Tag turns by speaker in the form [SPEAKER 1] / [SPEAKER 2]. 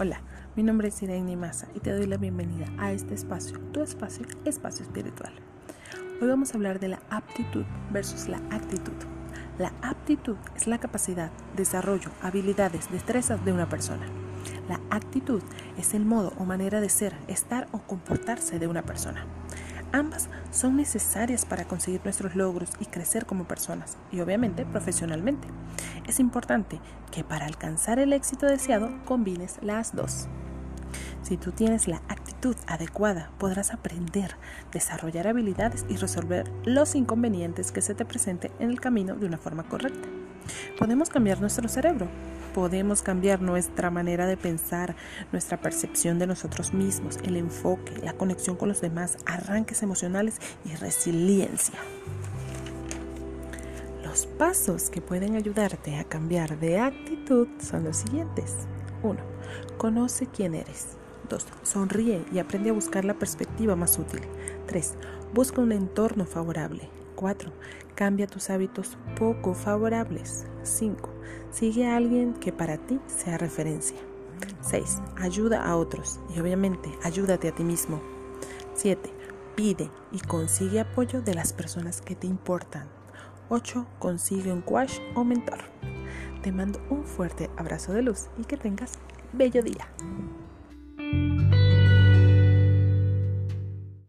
[SPEAKER 1] Hola, mi nombre es Irene Maza y te doy la bienvenida a este espacio, tu espacio, espacio espiritual. Hoy vamos a hablar de la aptitud versus la actitud. La aptitud es la capacidad, desarrollo, habilidades, destrezas de una persona. La actitud es el modo o manera de ser, estar o comportarse de una persona. Ambas son necesarias para conseguir nuestros logros y crecer como personas y obviamente profesionalmente. Es importante que para alcanzar el éxito deseado combines las dos. Si tú tienes la actitud adecuada, podrás aprender, desarrollar habilidades y resolver los inconvenientes que se te presenten en el camino de una forma correcta. Podemos cambiar nuestro cerebro, podemos cambiar nuestra manera de pensar, nuestra percepción de nosotros mismos, el enfoque, la conexión con los demás, arranques emocionales y resiliencia. Los pasos que pueden ayudarte a cambiar de actitud son los siguientes. 1. Conoce quién eres. 2. Sonríe y aprende a buscar la perspectiva más útil. 3. Busca un entorno favorable. 4. Cambia tus hábitos poco favorables. 5. Sigue a alguien que para ti sea referencia. 6. Ayuda a otros y obviamente ayúdate a ti mismo. 7. Pide y consigue apoyo de las personas que te importan. 8. Consigue un coach o mentor. Te mando un fuerte abrazo de luz y que tengas bello día.